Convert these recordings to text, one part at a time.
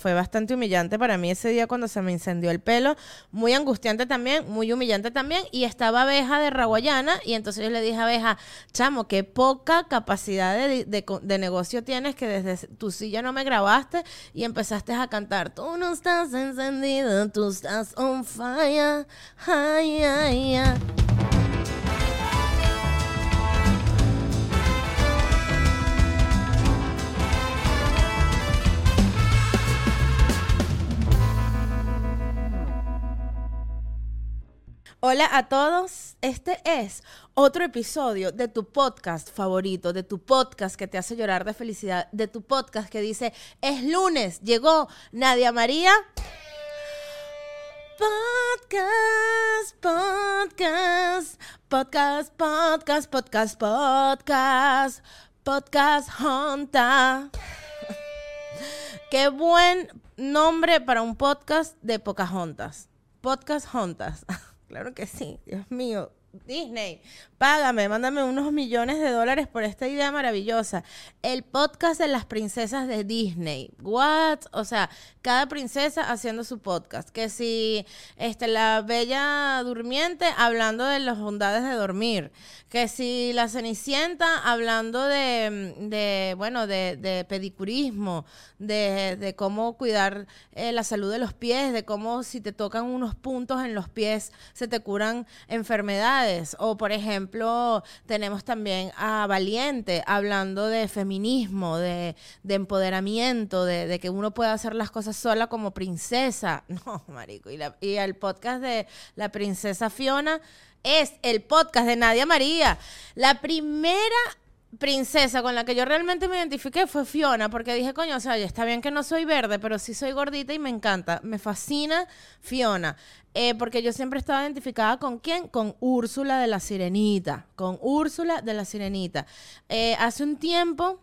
Fue bastante humillante para mí ese día cuando se me incendió el pelo. Muy angustiante también, muy humillante también. Y estaba abeja de Raguayana. Y entonces yo le dije a abeja, chamo, qué poca capacidad de, de- de negocio tienes que desde tu silla no me grabaste y empezaste a cantar. Tú no estás encendido, tú estás on fire. Ay, ay, ay. Hola a todos, este es otro episodio de tu podcast favorito, de tu podcast que te hace llorar de felicidad, de tu podcast que dice, es lunes, llegó Nadia María. Podcast, podcast, podcast, podcast, podcast, podcast, podcast, Honta. Qué buen nombre para un podcast de Pocahontas. Podcast Hontas. Claro que sí, Dios mío. Disney, págame, mándame unos millones de dólares por esta idea maravillosa. El podcast de las princesas de Disney. What? O sea, cada princesa haciendo su podcast. Que si este, la bella durmiente hablando de las bondades de dormir. Que si la cenicienta hablando de, de bueno, de, pedicurismo, de, de cómo cuidar eh, la salud de los pies, de cómo si te tocan unos puntos en los pies se te curan enfermedades. O, por ejemplo, tenemos también a Valiente hablando de feminismo, de, de empoderamiento, de, que uno puede hacer las cosas sola como princesa. No, marico. Y, la- y el podcast de la princesa Fiona es el podcast de Nadia María. La primera princesa con la que yo realmente me identifiqué fue Fiona, porque dije, coño, o sea, ya está bien que no soy verde, pero sí soy gordita y me encanta. Me fascina Fiona. Eh, porque yo siempre estaba identificada con quién? Con Úrsula de la Sirenita. Con Úrsula de la Sirenita. Eh, hace un tiempo.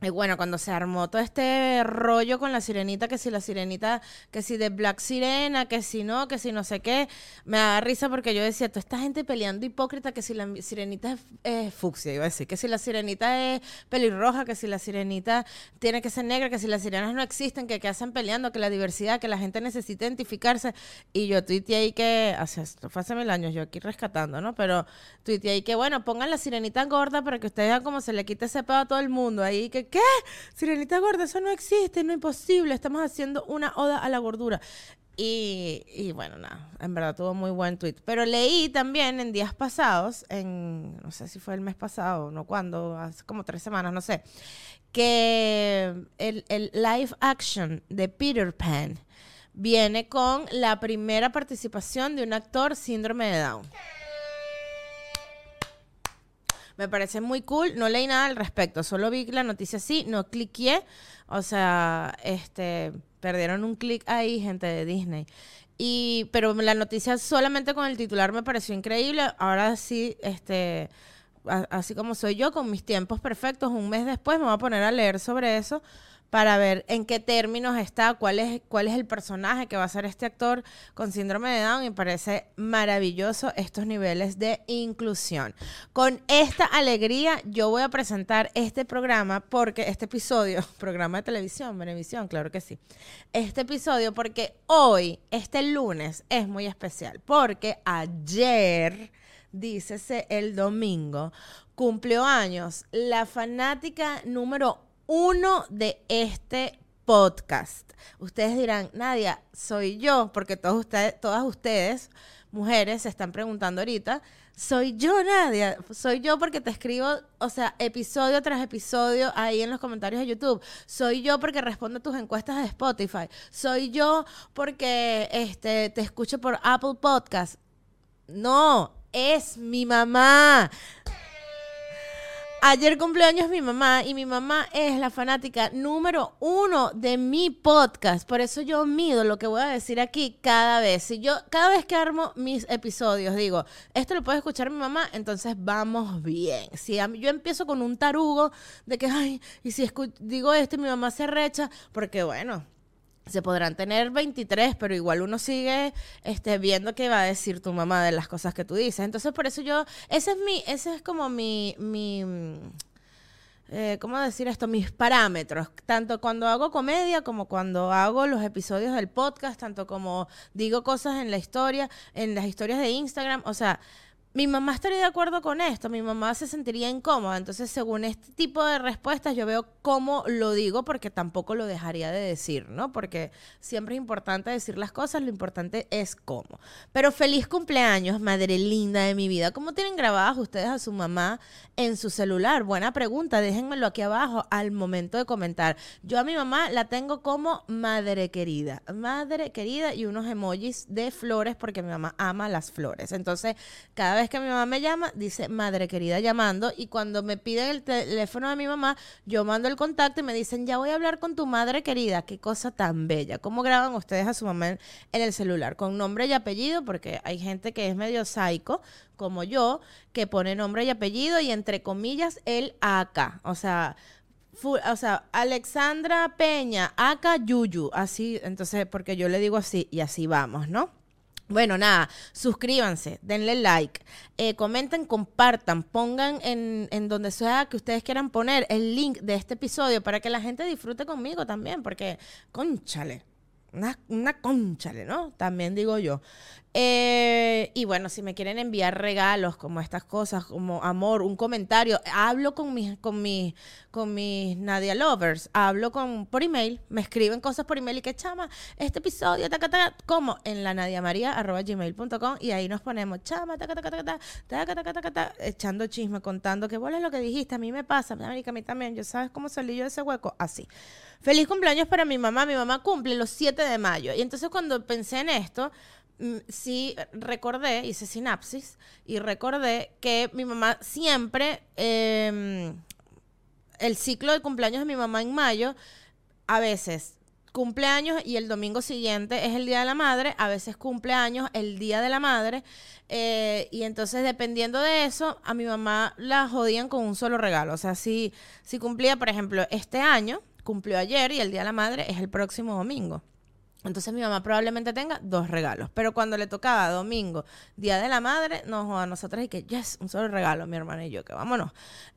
Y bueno, cuando se armó todo este rollo con la sirenita, que si la sirenita, que si de Black Sirena, que si no, que si no sé qué, me da risa porque yo decía, toda esta gente peleando hipócrita, que si la sirenita es, fucsia, iba a decir, que si la sirenita es pelirroja, que si la sirenita tiene que ser negra, que si las sirenas no existen, que, que hacen peleando, que la diversidad, que la gente necesita identificarse. Y yo tuiteé ahí que, hace, fue hace mil años, yo aquí rescatando, ¿no? Pero tuiteé ahí que, bueno, pongan la sirenita gorda para que ustedes vean cómo se le quite ese pedo a todo el mundo. Ahí que, ¿qué? Sirenita gorda, eso no existe, no es imposible. Estamos haciendo una oda a la gordura. Y, y bueno, nada, en verdad tuvo muy buen tweet. Pero leí también en días pasados, en, no sé si fue el mes pasado, no cuándo, hace como tres semanas, no sé, que el, el live action de Peter Pan viene con la primera participación de un actor síndrome de Down. Me parece muy cool. No leí nada al respecto. Solo vi la noticia así, no cliqué. O sea, este, perdieron un clic ahí, gente de Disney. Y, pero la noticia solamente con el titular me pareció increíble. Ahora sí, este, a- así como soy yo, con mis tiempos perfectos, un mes después me voy a poner a leer sobre eso para ver en qué términos está, cuál es, cuál es el personaje que va a ser este actor con síndrome de Down y parece maravilloso estos niveles de inclusión. Con esta alegría yo voy a presentar este programa porque este episodio, programa de televisión, Venevisión, claro que sí. Este episodio porque hoy, este lunes, es muy especial porque ayer dícese el domingo, cumplió años la fanática número uno de este podcast. Ustedes dirán, Nadia, soy yo, porque todos ustedes, todas ustedes, mujeres, se están preguntando ahorita, soy yo, Nadia, soy yo porque te escribo, o sea, episodio tras episodio ahí en los comentarios de YouTube. Soy yo porque respondo tus encuestas de Spotify. Soy yo porque este, te escucho por Apple Podcast. No, es mi mamá. Ayer cumpleaños mi mamá y mi mamá es la fanática número uno de mi podcast. Por eso yo mido lo que voy a decir aquí cada vez. Si yo, cada vez que armo mis episodios, digo, esto lo puede escuchar mi mamá, entonces vamos bien. Si yo empiezo con un tarugo de que, ay, y si digo esto mi mamá se recha, porque bueno, se podrán tener 23, pero igual uno sigue este, viendo qué va a decir tu mamá de las cosas que tú dices. Entonces, por eso yo, ese es mi, ese es como mi, mi, eh, ¿cómo decir esto? Mis parámetros, tanto cuando hago comedia como cuando hago los episodios del podcast, tanto como digo cosas en la historia, en las historias de Instagram, o sea, mi mamá estaría de acuerdo con esto, mi mamá se sentiría incómoda. Entonces, según este tipo de respuestas, yo veo cómo lo digo porque tampoco lo dejaría de decir, ¿no? Porque siempre es importante decir las cosas, lo importante es cómo. Pero feliz cumpleaños, madre linda de mi vida. ¿Cómo tienen grabadas ustedes a su mamá en su celular? Buena pregunta, déjenmelo aquí abajo al momento de comentar. Yo a mi mamá la tengo como madre querida, madre querida y unos emojis de flores porque mi mamá ama las flores. Entonces, cada vez que mi mamá me llama, dice madre querida llamando. Y cuando me piden el teléfono de mi mamá, yo mando el contacto y me dicen, ya voy a hablar con tu madre querida. Qué cosa tan bella. ¿Cómo graban ustedes a su mamá en, el celular? Con nombre y apellido, porque hay gente que es medio psycho, como yo, que pone nombre y apellido y entre comillas el AK. O sea, o sea, Alexandra Peña, Aka Yuyu, así, entonces, porque yo le digo así y así vamos, ¿no? Bueno, nada, suscríbanse, denle like, eh, comenten, compartan, pongan en, en, donde sea que ustedes quieran poner el link de este episodio para que la gente disfrute conmigo también, porque, conchale, una, una conchale, ¿no? También digo yo. Eh, y bueno, si me quieren enviar regalos como estas cosas, como amor, un comentario, hablo con mis, con mis, con mis Nadia Lovers, hablo con por email, me escriben cosas por email y que chama, este episodio, taca, taca, como en la gmail.com y ahí nos ponemos chama, taca, taca, taca, taca, taca, taca, taca, echando chisme, contando que vos es lo que dijiste, a mí me pasa, a mí también, yo sabes cómo salí yo de ese hueco, así. Feliz cumpleaños para mi mamá, mi mamá cumple los 7 de mayo. Y entonces cuando pensé en esto, Mm, sí recordé, hice sinapsis y recordé que mi mamá siempre, em, el ciclo de cumpleaños de mi mamá en mayo, a veces cumpleaños y el domingo siguiente es el Día de la Madre, a veces cumpleaños el Día de la Madre, eh, y entonces dependiendo de eso, a mi mamá la jodían con un solo regalo. O sea, si, si cumplía, por ejemplo, este año, cumplió ayer y el Día de la Madre es el próximo domingo. Entonces mi mamá probablemente tenga dos regalos. Pero cuando le tocaba domingo, Día de la Madre, nos a nosotras y que, yes, un solo regalo, mi hermana y yo, que vámonos.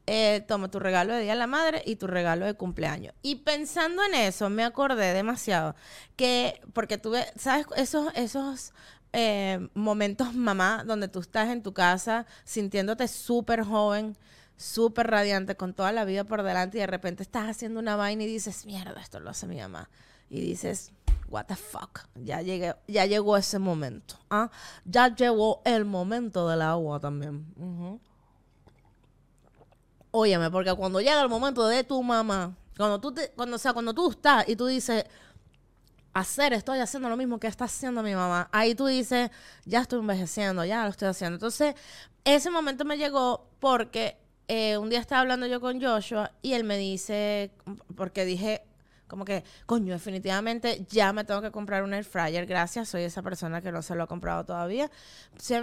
Eh, toma tu regalo de Día de la Madre y tu regalo de cumpleaños. Y pensando en eso, me acordé demasiado que, porque tuve, ¿sabes? Esos, esos eh, momentos, mamá, donde tú estás en tu casa sintiéndote súper joven súper radiante, con toda la vida por delante y de repente estás haciendo una vaina y dices, mierda, esto lo hace mi mamá. Y dices, what the fuck, ya, llegué, ya llegó ese momento. ¿ah? Ya llegó el momento del agua también. Óyeme, porque cuando llega el momento de tu mamá, cuando tú, te, cuando, sea, cuando tú estás y tú dices, hacer, estoy haciendo lo mismo que está haciendo mi mamá, ahí tú dices, ya estoy envejeciendo, ya lo estoy haciendo. Entonces, ese momento me llegó porque eh, un día estaba hablando yo con Joshua y él me dice, porque dije, como que, coño, definitivamente ya me tengo que comprar un air fryer. Gracias, soy esa persona que no se lo ha comprado todavía.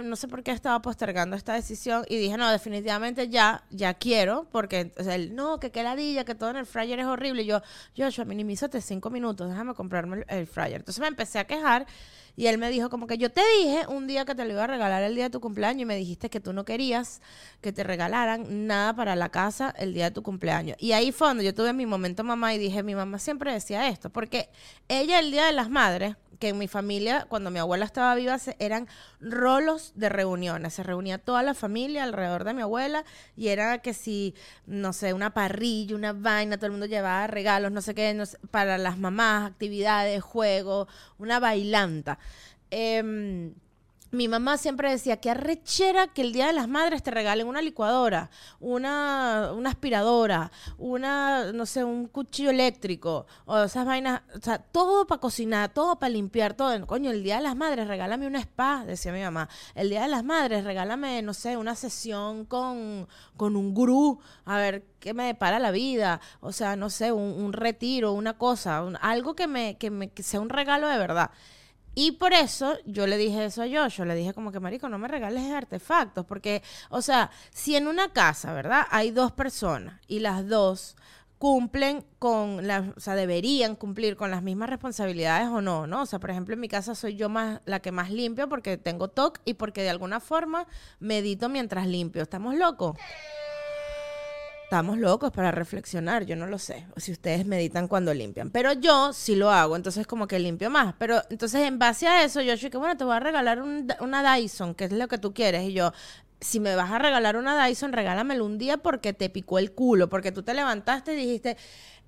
No sé por qué estaba postergando esta decisión y dije, no, definitivamente ya, ya quiero, porque él, no, que qué ladilla, que todo en el fryer es horrible. Y yo, Joshua, minimízate cinco minutos, déjame comprarme el, el fryer. Entonces me empecé a quejar y él me dijo como que yo te dije un día que te lo iba a regalar el día de tu cumpleaños y me dijiste que tú no querías que te regalaran nada para la casa el día de tu cumpleaños. Y ahí fue donde yo tuve mi momento mamá y dije, mi mamá siempre decía esto, porque ella el día de las madres, que en mi familia, cuando mi abuela estaba viva, eran rolos de reuniones. Se reunía toda la familia alrededor de mi abuela y era que si, no sé, una parrilla, una vaina, todo el mundo llevaba regalos, no sé qué, para las mamás, actividades, juegos, una bailanta. Eh, mi mamá siempre decía que arrechera que el Día de las Madres te regalen una licuadora, una, una aspiradora, una, no sé, un cuchillo eléctrico, o esas vainas, o sea, todo para cocinar, todo para limpiar, todo. Coño, el Día de las Madres, regálame un spa, decía mi mamá. El Día de las Madres, regálame, no sé, una sesión con, con un gurú, a ver qué me depara la vida, o sea, no sé, un, retiro, una cosa, algo que me, que me que sea un regalo de verdad. Y por eso yo le dije eso a Joshua, le dije como que, marico, no me regales artefactos, porque, o sea, si en una casa, ¿verdad? Hay dos personas y las dos cumplen con, la, o sea, deberían cumplir con las mismas responsabilidades o no, ¿no? O sea, por ejemplo, en mi casa soy yo más la que más limpio porque tengo TOC y porque de alguna forma medito mientras limpio. ¿Estamos locos? Estamos locos para reflexionar, yo no lo sé, o si ustedes meditan cuando limpian, pero yo sí lo hago, entonces como que limpio más, pero entonces en base a eso yo dije, bueno, te voy a regalar una Dyson, que es lo que tú quieres, y yo, si me vas a regalar una Dyson, regálamelo un día porque te picó el culo, porque tú te levantaste y dijiste,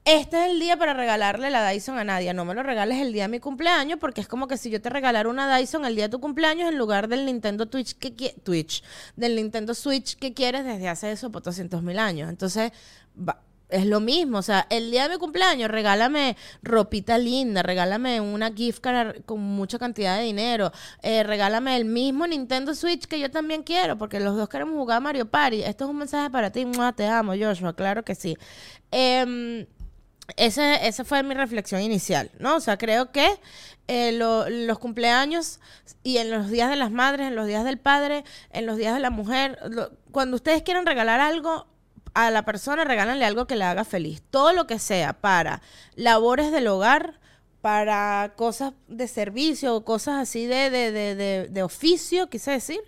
este es el día para regalarle la Dyson a nadie. No me lo regales el día de mi cumpleaños porque es como que si yo te regalara una Dyson el día de tu cumpleaños en lugar del Nintendo Twitch que Twitch, del Nintendo Switch que quieres desde hace eso por 200 mil años. Entonces, es lo mismo. O sea, el día de mi cumpleaños, regálame ropita linda, regálame una gift card con mucha cantidad de dinero, eh, regálame el mismo Nintendo Switch que yo también quiero, porque los dos queremos jugar Mario Party. Esto es un mensaje para ti. Te amo, Joshua, claro que sí. Eh, ese, esa fue mi reflexión inicial, ¿no? O sea, creo que eh, los cumpleaños y en los días de las madres, en los días del padre, en los días de la mujer, cuando ustedes quieren regalar algo a la persona, regálanle algo que le haga feliz. Todo lo que sea para labores del hogar, para cosas de servicio, cosas así de, de, de, de oficio, quise decir,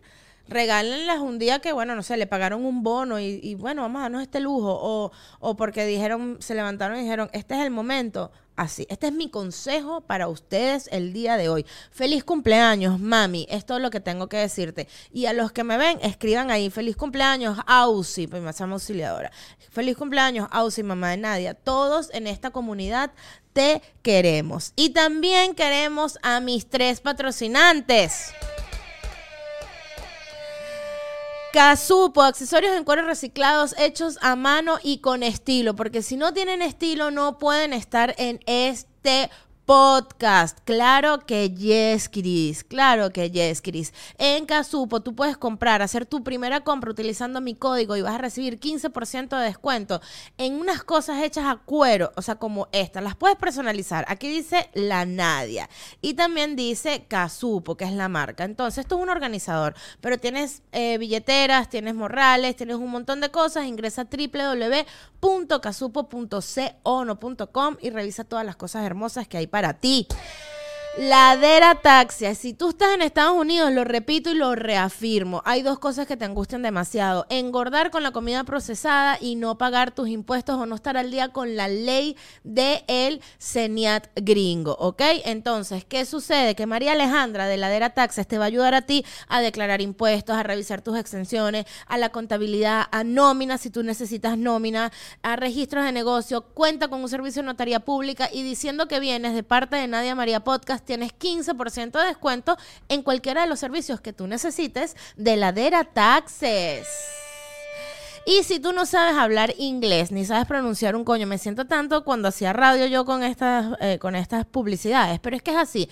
regálenlas un día que, bueno, no sé, le pagaron un bono y, bueno, vamos a darnos este lujo. O, o porque dijeron, se levantaron y dijeron, este es el momento. Así, este es mi consejo para ustedes el día de hoy. Feliz cumpleaños, mami. Esto es lo que tengo que decirte. Y a los que me ven, escriban ahí, feliz cumpleaños, Ausi, pues me llamo auxiliadora. Feliz cumpleaños, Ausi, mamá de Nadia. Todos en esta comunidad te queremos. Y también queremos a mis tres patrocinantes. Casupo, accesorios en cuero reciclados hechos a mano y con estilo, porque si no tienen estilo no pueden estar en este podcast. Claro que yes, Chris. Claro que yes, Chris. En Casupo tú puedes comprar, hacer tu primera compra utilizando mi código y vas a recibir 15% de descuento en unas cosas hechas a cuero, o sea, como esta. Las puedes personalizar. Aquí dice la Nadia y también dice Casupo, que es la marca. Entonces, esto es un organizador, pero tienes eh, billeteras, tienes morrales, tienes un montón de cosas. Ingresa a www.casupo.com y revisa todas las cosas hermosas que hay para ti. Ladera taxia. Si tú estás en Estados Unidos, lo repito y lo reafirmo. Hay dos cosas que te angustian demasiado. Engordar con la comida procesada y no pagar tus impuestos o no estar al día con la ley de el CENIAT gringo, ¿ok? Entonces, ¿qué sucede? Que María Alejandra de Ladera Taxes te va a ayudar a ti a declarar impuestos, a revisar tus exenciones, a la contabilidad, a nómina si tú necesitas nómina, a registros de negocio, cuenta con un servicio de notaría pública y diciendo que vienes de parte de Nadia María Podcast tienes 15% de descuento en cualquiera de los servicios que tú necesites de Ladera Taxes. Y si tú no sabes hablar inglés ni sabes pronunciar un coño, me siento tanto cuando hacía radio yo con estas, eh, con estas publicidades, pero es que es así,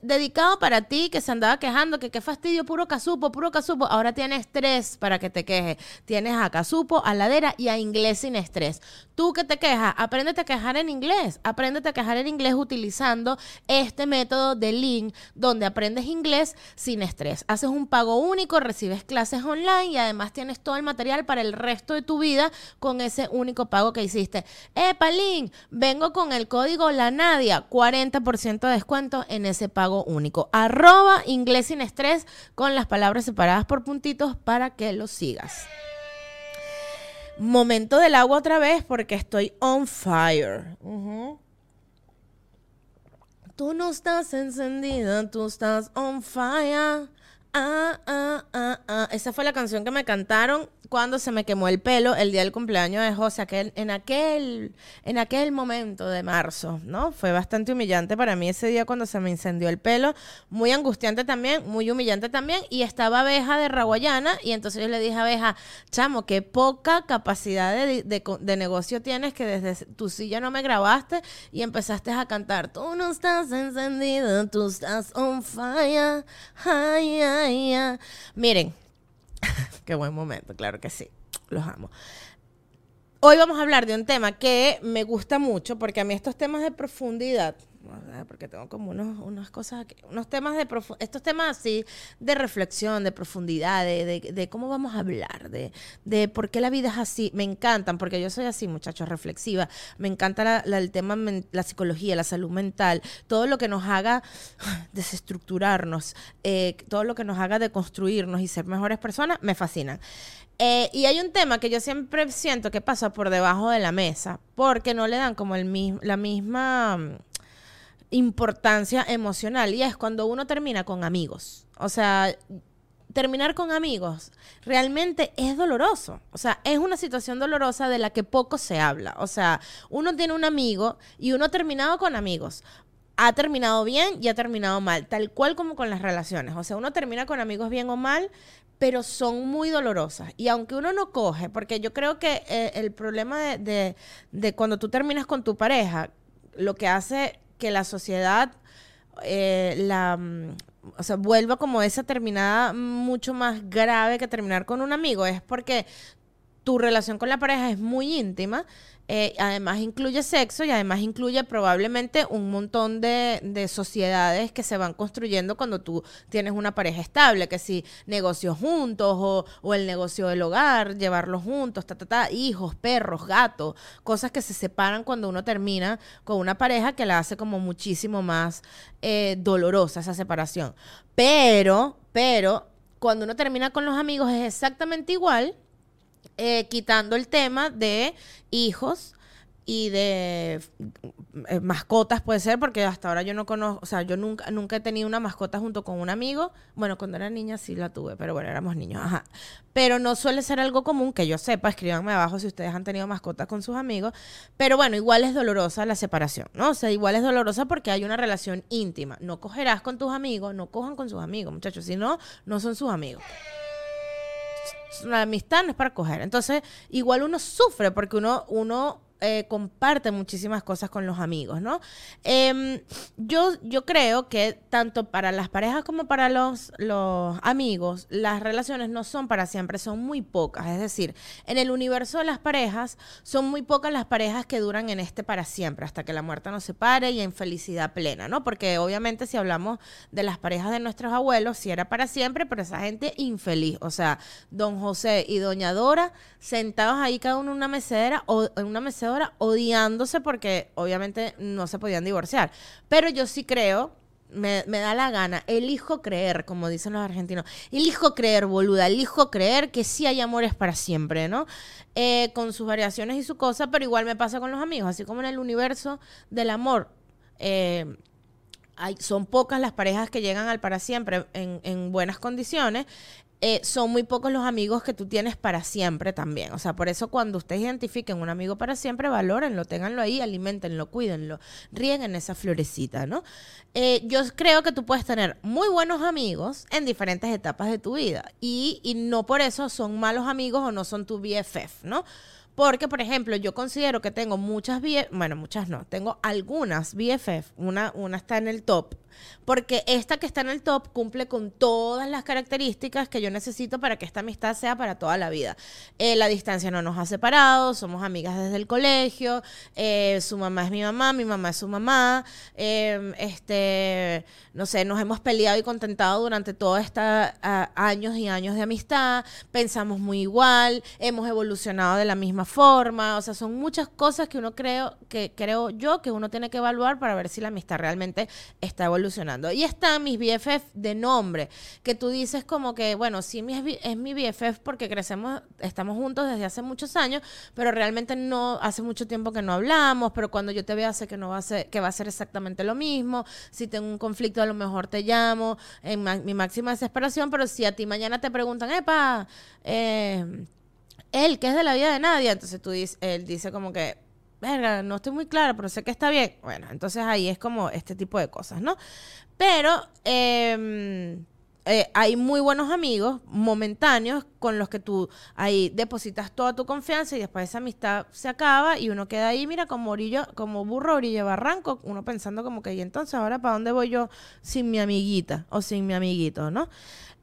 dedicado para ti que se andaba quejando, que qué fastidio, puro casupo, puro casupo, ahora tienes tres para que te quejes, tienes a casupo, a ladera y a inglés sin estrés. Tú que te quejas, apréndete a quejar en inglés, apréndete a quejar en inglés utilizando este método de link donde aprendes inglés sin estrés. Haces un pago único, recibes clases online y además tienes todo el material para el resto de tu vida con ese único pago que hiciste. Eh, Palín, vengo con el código La Nadia, 40% de descuento en ese pago único. Arroba inglés sin estrés con las palabras separadas por puntitos para que lo sigas. Momento del agua otra vez porque estoy on fire. Tú no estás encendida, tú estás on fire. Ah. Esa fue la canción que me cantaron cuando se me quemó el pelo el día del cumpleaños de José, aquel, en, aquel, en aquel momento de marzo, ¿no? Fue bastante humillante para mí ese día cuando se me incendió el pelo, muy angustiante también, muy humillante también, y estaba abeja de Raguayana, y entonces yo le dije a abeja, chamo, qué poca capacidad de, de, negocio tienes que desde tu silla no me grabaste y empezaste a cantar, tú no estás encendido, tú estás on fire, ay, ay, ay. Miren, Qué buen momento, claro que sí. Los amo. Hoy vamos a hablar de un tema que me gusta mucho porque a mí estos temas de profundidad porque tengo como unos, unas cosas, unos temas de estos temas así de reflexión, de profundidad, de, cómo vamos a hablar, de, de, por qué la vida es así. Me encantan, porque yo soy así, muchachos, reflexiva. Me encanta el tema, la psicología, la salud mental, todo lo que nos haga desestructurarnos, eh, todo lo que nos haga deconstruirnos y ser mejores personas, me fascina. Eh, y hay un tema que yo siempre siento que pasa por debajo de la mesa, porque no le dan como el la misma mm, importancia emocional, y es cuando uno termina con amigos. O sea, terminar con amigos realmente es doloroso. O sea, es una situación dolorosa de la que poco se habla. O sea, uno tiene un amigo y uno ha terminado con amigos ha terminado bien y ha terminado mal, tal cual como con las relaciones. O sea, uno termina con amigos bien o mal, pero son muy dolorosas. Y aunque uno no coge, porque yo creo que eh, el problema de, cuando tú terminas con tu pareja, lo que hace que la sociedad eh, la mm, o sea, vuelva como esa terminada mucho más grave que terminar con un amigo, es porque tu relación con la pareja es muy íntima eh, además incluye sexo y además incluye probablemente un montón de, sociedades que se van construyendo cuando tú tienes una pareja estable, que si negocios juntos o, el negocio del hogar, llevarlos juntos, ta, ta, ta, hijos, perros, gatos, cosas que se separan cuando uno termina con una pareja que la hace como muchísimo más eh, dolorosa esa separación. Pero, pero, cuando uno termina con los amigos es exactamente igual eh, quitando el tema de hijos y de eh, mascotas puede ser porque hasta ahora yo no conozco, o sea, yo nunca nunca he tenido una mascota junto con un amigo. Bueno, cuando era niña sí la tuve, pero bueno, éramos niños, ajá. Pero no suele ser algo común que yo sepa, escríbanme abajo si ustedes han tenido mascotas con sus amigos, pero bueno, igual es dolorosa la separación, ¿no? O sea, igual es dolorosa porque hay una relación íntima. No cogerás con tus amigos, no cojan con sus amigos, muchachos, si no no son sus amigos la amistad no es para coger. Entonces, igual uno sufre porque uno, uno eh, comparte muchísimas cosas con los amigos, ¿no? Em, yo, yo creo que tanto para las parejas como para los, los amigos, las relaciones no son para siempre, son muy pocas. Es decir, en el universo de las parejas, son muy pocas las parejas que duran en este para siempre, hasta que la muerte nos separe y en felicidad plena, ¿no? Porque obviamente si hablamos de las parejas de nuestros abuelos, sí era para siempre, pero esa gente infeliz. O sea, don José y doña Dora sentados ahí cada uno en una mecedera o en una mecedera odiándose porque obviamente no se podían divorciar. Pero yo sí creo, me, da la gana, elijo creer, como dicen los argentinos, elijo creer, boluda, elijo creer que sí hay amores para siempre, ¿no? Eh, con sus variaciones y su cosa, pero igual me pasa con los amigos, así como en el universo del amor. Eh, hay, son pocas las parejas que llegan al para siempre en, en buenas condiciones. Eh, son muy pocos los amigos que tú tienes para siempre también. O sea, por eso cuando ustedes identifiquen un amigo para siempre, valórenlo, ténganlo ahí, alimentenlo, cuídenlo, rieguen esa florecita, ¿no? Eh, yo creo que tú puedes tener muy buenos amigos en diferentes etapas de tu vida y, y no por eso son malos amigos o no son tu BFF, ¿no? Porque, por ejemplo, yo considero que tengo muchas BFF, bueno, muchas no, tengo algunas BFF, una, una está en el top, porque esta que está en el top cumple con todas las características que yo necesito para que esta amistad sea para toda la vida. Eh, la distancia no nos ha separado, somos amigas desde el colegio, eh, su mamá es mi mamá, mi mamá es su mamá, em, este, no sé, nos hemos peleado y contentado durante todos estos años y años de amistad, pensamos muy igual, hemos evolucionado de la misma forma, o sea, son muchas cosas que uno creo, que creo yo que uno tiene que evaluar para ver si la amistad realmente está evolucionando y están mis BFF de nombre, que tú dices como que, bueno, sí es mi BFF porque crecemos, estamos juntos desde hace muchos años, pero realmente no, hace mucho tiempo que no hablamos, pero cuando yo te vea sé que no va a ser, que va a ser exactamente lo mismo. Si tengo un conflicto, a lo mejor te llamo en mi máxima desesperación, pero si a ti mañana te preguntan, epa, eh, él, que es de la vida de nadie, entonces tú dices, él dice como que, verga, no estoy muy clara, pero sé que está bien. Bueno, entonces ahí es como este tipo de cosas, ¿no? Pero em, eh, hay muy buenos amigos momentáneos con los que tú ahí depositas toda tu confianza y después esa amistad se acaba y uno queda ahí, mira, como orillo, como burro orilla barranco, uno pensando como que, y entonces ahora para dónde voy yo sin mi amiguita o sin mi amiguito, ¿no?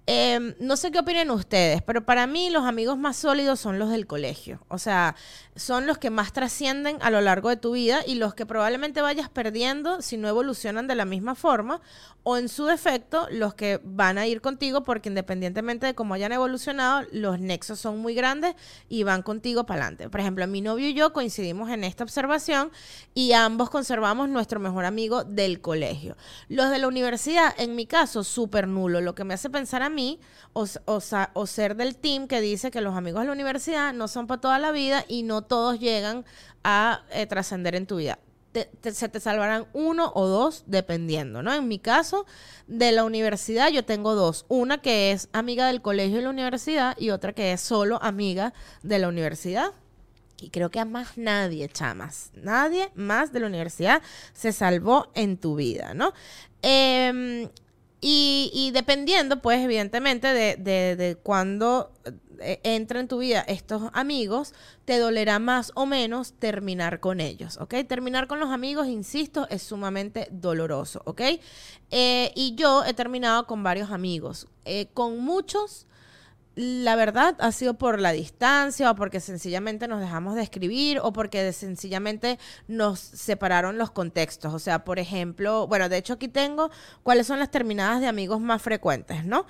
Em, no sé qué opinen ustedes, pero para mí los amigos más sólidos son los del colegio. O sea, son los que más trascienden a lo largo de tu vida y los que probablemente vayas perdiendo si no evolucionan de la misma forma o en su defecto los que van a ir contigo porque independientemente de cómo hayan evolucionado, los nexos son muy grandes y van contigo para adelante. Por ejemplo, mi novio y yo coincidimos en esta observación y ambos conservamos nuestro mejor amigo del colegio. Los de la universidad, en mi caso, súper nulo, lo que me hace pensar a mí o, o ser del team que dice que los amigos de la universidad no son para toda la vida y no todos llegan a eh, trascender en tu vida. se te salvarán uno o dos dependiendo, ¿no? En mi caso, de la universidad yo tengo dos. Una que es amiga del colegio y la universidad y otra que es solo amiga de la universidad. Y creo que a más nadie, chamas, nadie más de la universidad se salvó en tu vida, ¿no? Eh, y, dependiendo, pues, evidentemente, de, de, de cuándo eh, entra en tu vida estos amigos, te dolerá más o menos terminar con ellos, ¿ok? Terminar con los amigos, insisto, es sumamente doloroso, ¿ok? Eh, y yo he terminado con varios amigos. Eh, con muchos la verdad ha sido por la distancia o porque sencillamente nos dejamos de escribir o porque sencillamente nos separaron los contextos. O sea, por ejemplo, bueno, de hecho aquí tengo cuáles son las terminadas de amigos más frecuentes, ¿no?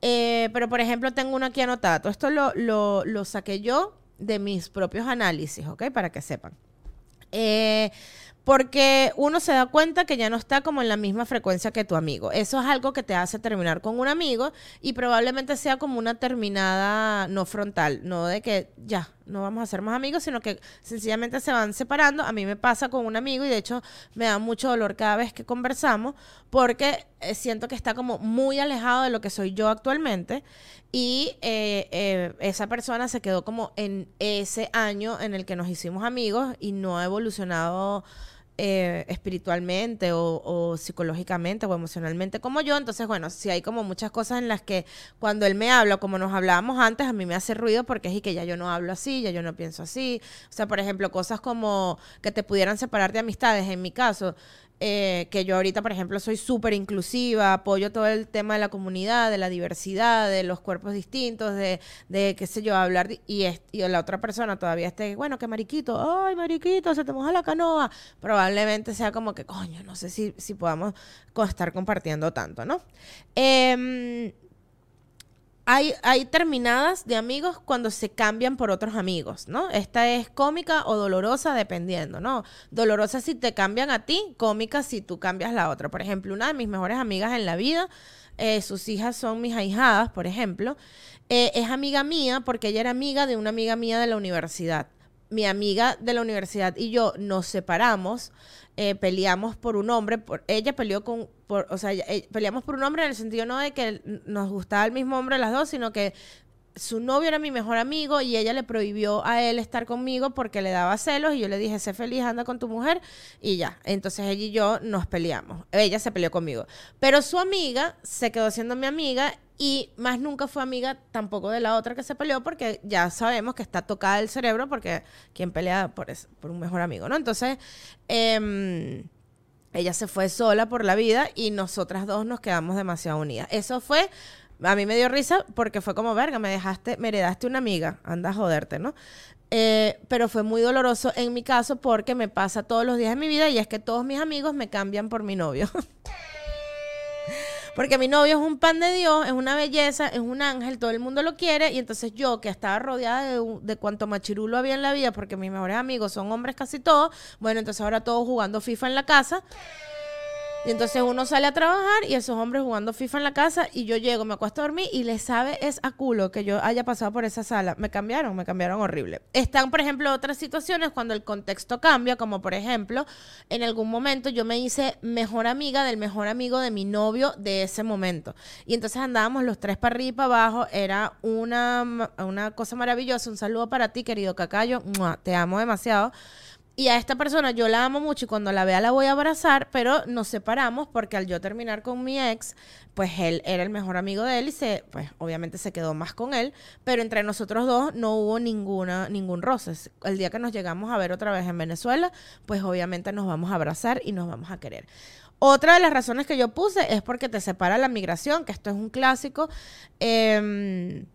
Eh, pero por ejemplo tengo uno aquí anotado. Esto lo, lo, lo saqué yo de mis propios análisis, ¿ok? Para que sepan. Eh, porque uno se da cuenta que ya no está como en la misma frecuencia que tu amigo. Eso es algo que te hace terminar con un amigo y probablemente sea como una terminada no frontal, no de que ya no vamos a ser más amigos, sino que sencillamente se van separando. A mí me pasa con un amigo y de hecho me da mucho dolor cada vez que conversamos porque eh, siento que está como muy alejado de lo que soy yo actualmente y eh, eh, esa persona se quedó como en ese año en el que nos hicimos amigos y no ha evolucionado eh, espiritualmente o, psicológicamente o emocionalmente como yo. Entonces, bueno, si hay como muchas cosas en las que cuando él me habla, como nos hablábamos antes, a mí me hace ruido porque es y que ya yo no hablo así, ya yo no pienso así. O sea, por ejemplo, cosas como que te pudieran separar de amistades, en mi caso, eh, que yo ahorita, por ejemplo, soy súper inclusiva, apoyo todo el tema de la comunidad, de la diversidad, de los cuerpos distintos, de, de qué sé yo, hablar, y, y la otra persona todavía esté, bueno, que mariquito, ay, mariquito, se te moja la canoa, probablemente sea como que, coño, no sé si, si podamos estar compartiendo tanto, ¿no? Eh, hay, hay terminadas de amigos cuando se cambian por otros amigos, ¿no? Esta es cómica o dolorosa dependiendo, ¿no? Dolorosa si te cambian a ti, cómica si tú cambias la otra. Por ejemplo, una de mis mejores amigas en la vida, eh, sus hijas son mis ahijadas, por ejemplo, eh, es amiga mía porque ella era amiga de una amiga mía de la universidad. Mi amiga de la universidad y yo nos separamos eh, peleamos por un hombre, por, ella peleó con, o sea, eh, peleamos por un hombre en el sentido no de que nos gustaba el mismo hombre las dos, sino que su novio era mi mejor amigo y ella le prohibió a él estar conmigo porque le daba celos y yo le dije, sé feliz, anda con tu mujer y ya. Entonces ella y yo nos peleamos. Ella se peleó conmigo. Pero su amiga se quedó siendo mi amiga y más nunca fue amiga tampoco de la otra que se peleó porque ya sabemos que está tocada el cerebro porque quien pelea por, por un mejor amigo, ¿no? Entonces, em, ella se fue sola por la vida y nosotras dos nos quedamos demasiado unidas. Eso fue, a mí me dio risa porque fue como, verga, me dejaste, me heredaste una amiga, anda a joderte, ¿no? Eh, pero fue muy doloroso en mi caso porque me pasa todos los días de mi vida y es que todos mis amigos me cambian por mi novio. Porque mi novio es un pan de Dios, es una belleza, es un ángel, todo el mundo lo quiere. Y entonces yo, que estaba rodeada de, de cuanto machirulo había en la vida, porque mis mejores amigos son hombres casi todos, bueno, entonces ahora todos jugando FIFA en la casa. Y entonces uno sale a trabajar y esos hombres jugando FIFA en la casa y yo llego, me acuesto a dormir y les sabe es a culo que yo haya pasado por esa sala. Me cambiaron, me cambiaron horrible. Están, por ejemplo, otras situaciones cuando el contexto cambia, como por ejemplo, en algún momento yo me hice mejor amiga del mejor amigo de mi novio de ese momento. Y entonces andábamos los tres para arriba y para abajo. Era una, una cosa maravillosa. Un saludo para ti, querido Cacayo. Te amo demasiado. Y a esta persona yo la amo mucho y cuando la vea la voy a abrazar, pero nos separamos porque al yo terminar con mi ex, pues él era el mejor amigo de él y se, pues obviamente se quedó más con él, pero entre nosotros dos no hubo ninguna, ningún roce. El día que nos llegamos a ver otra vez en Venezuela, pues obviamente nos vamos a abrazar y nos vamos a querer. Otra de las razones que yo puse es porque te separa la migración, que esto es un clásico. Em,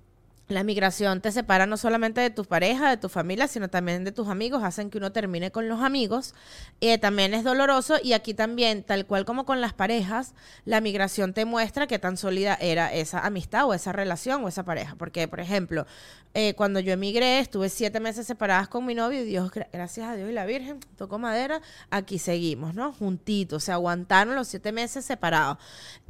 la migración te separa no solamente de tu pareja, de tu familia, sino también de tus amigos, hacen que uno termine con los amigos. Eh, también es doloroso y aquí también, tal cual como con las parejas, la migración te muestra qué tan sólida era esa amistad o esa relación o esa pareja. Porque, por ejemplo, eh, cuando yo emigré, estuve siete meses separadas con mi novio y Dios, gracias a Dios y la Virgen, tocó madera, aquí seguimos, ¿no? Juntitos, se aguantaron los siete meses separados.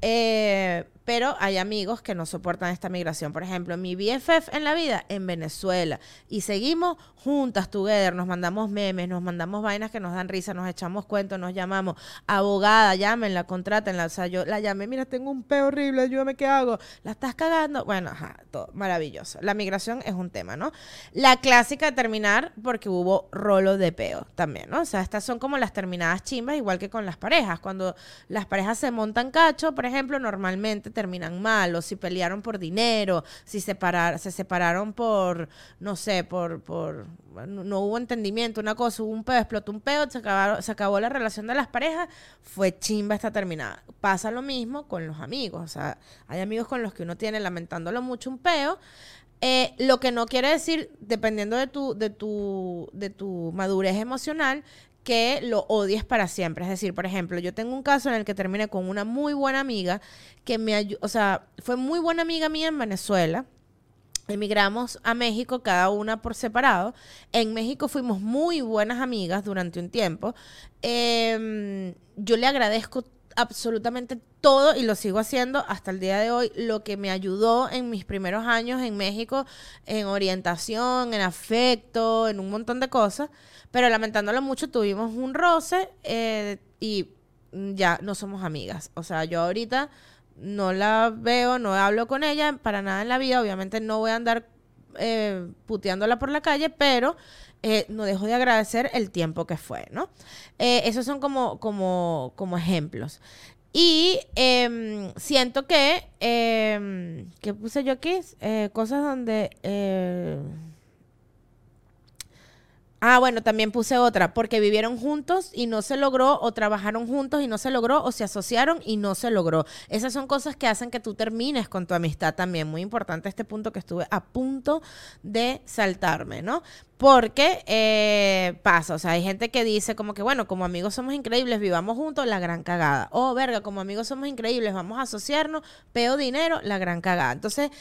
Eh, pero hay amigos que no soportan esta migración. Por ejemplo, mi BFF en la vida en Venezuela. Y seguimos juntas, together, nos mandamos memes, nos mandamos vainas que nos dan risa, nos echamos cuentos, nos llamamos. Abogada, llámenla, contrátenla. O sea, yo la llamé, mira, tengo un peo horrible, ayúdame, ¿qué hago? ¿La estás cagando? Bueno, ajá, todo maravilloso. La migración es un tema, ¿no? La clásica de terminar porque hubo rolo de peo también, ¿no? O sea, estas son como las terminadas chimbas, igual que con las parejas. Cuando las parejas se montan cacho, por ejemplo, normalmente terminan mal, o si pelearon por dinero, si separar, se separaron por, no sé, por, por, no, hubo entendimiento, una cosa, hubo un peo, explotó un peo, se, acabó, se acabó la relación de las parejas, fue chimba esta terminada. Pasa lo mismo con los amigos, o sea, hay amigos con los que uno tiene lamentándolo mucho un peo, eh, lo que no quiere decir, dependiendo de tu, de tu, de tu madurez emocional, que lo odies para siempre. Es decir, por ejemplo, yo tengo un caso en el que terminé con una muy buena amiga que me ayudó, o sea, fue muy buena amiga mía en Venezuela. Emigramos a México cada una por separado. En México fuimos muy buenas amigas durante un tiempo. Em, yo le agradezco absolutamente todo y lo sigo haciendo hasta el día de hoy, lo que me ayudó en mis primeros años en México, en orientación, en afecto, en un montón de cosas, pero lamentándolo mucho tuvimos un roce eh, y ya no somos amigas. O sea, yo ahorita no la veo, no hablo con ella para nada en la vida, obviamente no voy a andar eh, puteándola por la calle, pero eh, no dejo de agradecer el tiempo que fue, ¿no? Eh, esos son como, como, como ejemplos. Y em, siento que, eh, ¿qué puse yo aquí? Eh, cosas donde... Ah, bueno, también puse otra, porque vivieron juntos y no se logró, o trabajaron juntos y no se logró, o se asociaron y no se logró. Esas son cosas que hacen que tú termines con tu amistad también. Muy importante este punto que estuve a punto de saltarme, ¿no? Porque eh, pasa, o sea, hay gente que dice como que, bueno, como amigos somos increíbles, vivamos juntos, la gran cagada. Oh, verga, como amigos somos increíbles, vamos a asociarnos, peo dinero, la gran cagada. Entonces,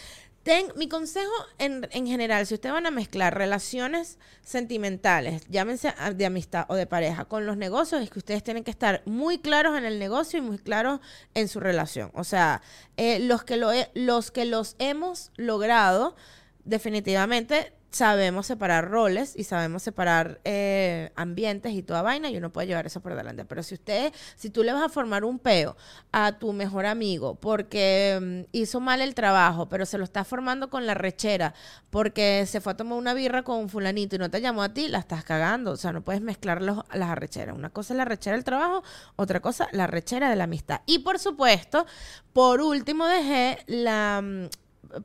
Mi consejo en, en, general, si ustedes van a mezclar relaciones sentimentales, llámense de amistad o de pareja, con los negocios, es que ustedes tienen que estar muy claros en el negocio y muy claros en su relación. O sea, eh, los, que lo, los que los hemos logrado, definitivamente sabemos separar roles y sabemos separar eh, ambientes y toda vaina y uno puede llevar eso por delante. Pero si usted, si tú le vas a formar un peo a tu mejor amigo porque mm, hizo mal el trabajo, pero se lo está formando con la rechera porque se fue a tomar una birra con un fulanito y no te llamó a ti, la estás cagando. O sea, no puedes mezclar los, las arrecheras. Una cosa es la rechera del trabajo, otra cosa la rechera de la amistad. Y por supuesto, por último dejé la mm,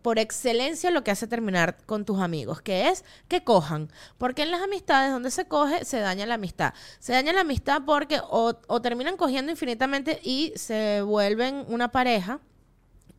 por excelencia lo que hace terminar con tus amigos, que es que cojan. Porque en las amistades donde se coge, se daña la amistad. Se daña la amistad porque o, terminan cogiendo infinitamente y se vuelven una pareja.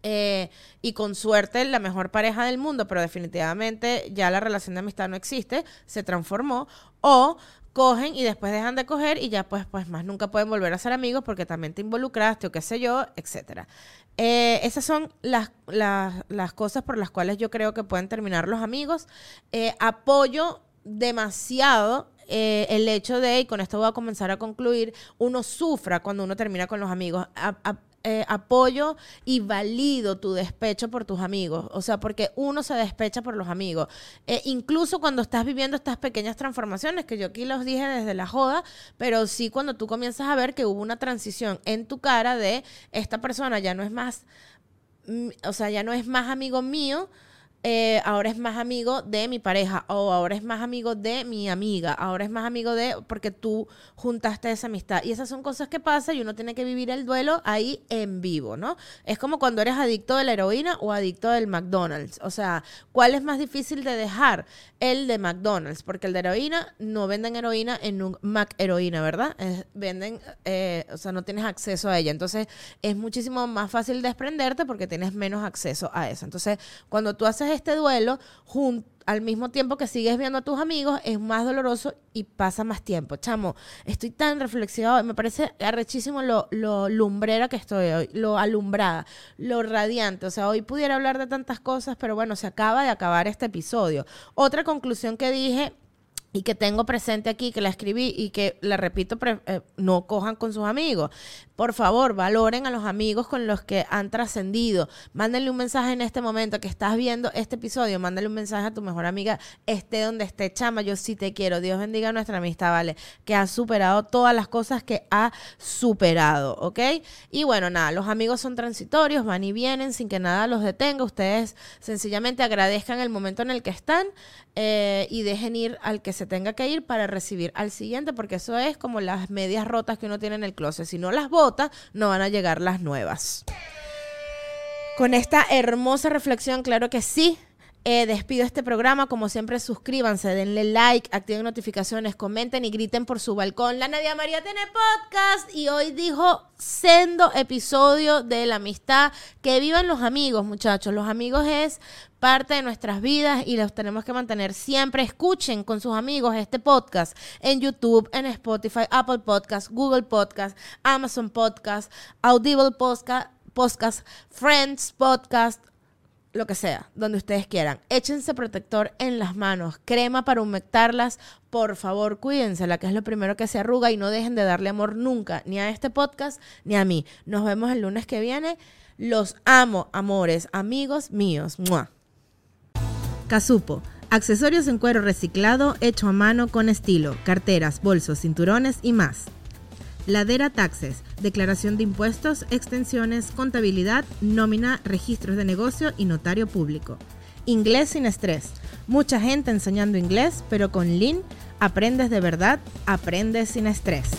Eh, y con suerte la mejor pareja del mundo, pero definitivamente ya la relación de amistad no existe, se transformó, o cogen y después dejan de coger y ya pues, pues más nunca pueden volver a ser amigos porque también te involucraste o qué sé yo, etcétera. Eh, esas son las, las, cosas por las cuales yo creo que pueden terminar los amigos. Eh, apoyo demasiado eh, el hecho de, y con esto voy a comenzar a concluir, uno sufra cuando uno termina con los amigos. Eh, apoyo y valido tu despecho por tus amigos. O sea, porque uno se despecha por los amigos. Eh, incluso cuando estás viviendo estas pequeñas transformaciones, que yo aquí los dije desde la joda, pero sí cuando tú comienzas a ver que hubo una transición en tu cara de esta persona ya no es más, mm, o sea, ya no es más amigo mío. Eh, ahora es más amigo de mi pareja o ahora es más amigo de mi amiga, ahora es más amigo de porque tú juntaste esa amistad. Y esas son cosas que pasan y uno tiene que vivir el duelo ahí en vivo, ¿no? Es como cuando eres adicto de la heroína o adicto del McDonald's. O sea, ¿cuál es más difícil de dejar? El de McDonald's, porque el de heroína no venden heroína en un Mac heroína, ¿verdad? venden, eh, o sea, no tienes acceso a ella. Entonces, es muchísimo más fácil desprenderte porque tienes menos acceso a eso. Entonces, cuando tú haces este duelo, al mismo tiempo que sigues viendo a tus amigos, es más doloroso y pasa más tiempo. Chamo, estoy tan reflexiva, me parece arrechísimo lo, lo lumbrera que estoy hoy, lo alumbrada, lo radiante. O sea, hoy pudiera hablar de tantas cosas, pero bueno, se acaba de acabar este episodio. Otra conclusión que dije y que tengo presente aquí, que la escribí y que la repito, eh, no cojan con sus amigos. Por favor, valoren a los amigos con los que han trascendido. Mándenle un mensaje en este momento que estás viendo este episodio. Mándale un mensaje a tu mejor amiga, esté donde esté, chama. Yo sí te quiero. Dios bendiga nuestra amistad, ¿vale? Que ha superado todas las cosas que ha superado, ¿ok? Y bueno, nada, los amigos son transitorios, van y vienen sin que nada los detenga. Ustedes sencillamente agradezcan el momento en el que están eh, y dejen ir al que se tenga que ir para recibir al siguiente, porque eso es como las medias rotas que uno tiene en el closet. Si no las no van a llegar las nuevas. Con esta hermosa reflexión, claro que sí, eh, despido este programa. Como siempre, suscríbanse, denle like, activen notificaciones, comenten y griten por su balcón. La Nadia María tiene podcast y hoy dijo sendo episodio de la amistad. Que vivan los amigos, muchachos. Los amigos es parte de nuestras vidas y los tenemos que mantener siempre. Escuchen con sus amigos este podcast en YouTube, en Spotify, Apple Podcast, Google Podcast, Amazon Podcast, Audible Podcast, Podcast Friends Podcast, lo que sea, donde ustedes quieran. Échense protector en las manos, crema para humectarlas. Por favor, cuídense, la que es lo primero que se arruga y no dejen de darle amor nunca, ni a este podcast, ni a mí. Nos vemos el lunes que viene. Los amo, amores, amigos míos. Casupo. Accesorios en cuero reciclado hecho a mano con estilo, carteras, bolsos, cinturones y más. Ladera Taxes, declaración de impuestos, extensiones, contabilidad, nómina, registros de negocio y notario público. Inglés sin estrés. Mucha gente enseñando inglés, pero con Lin aprendes de verdad, aprendes sin estrés.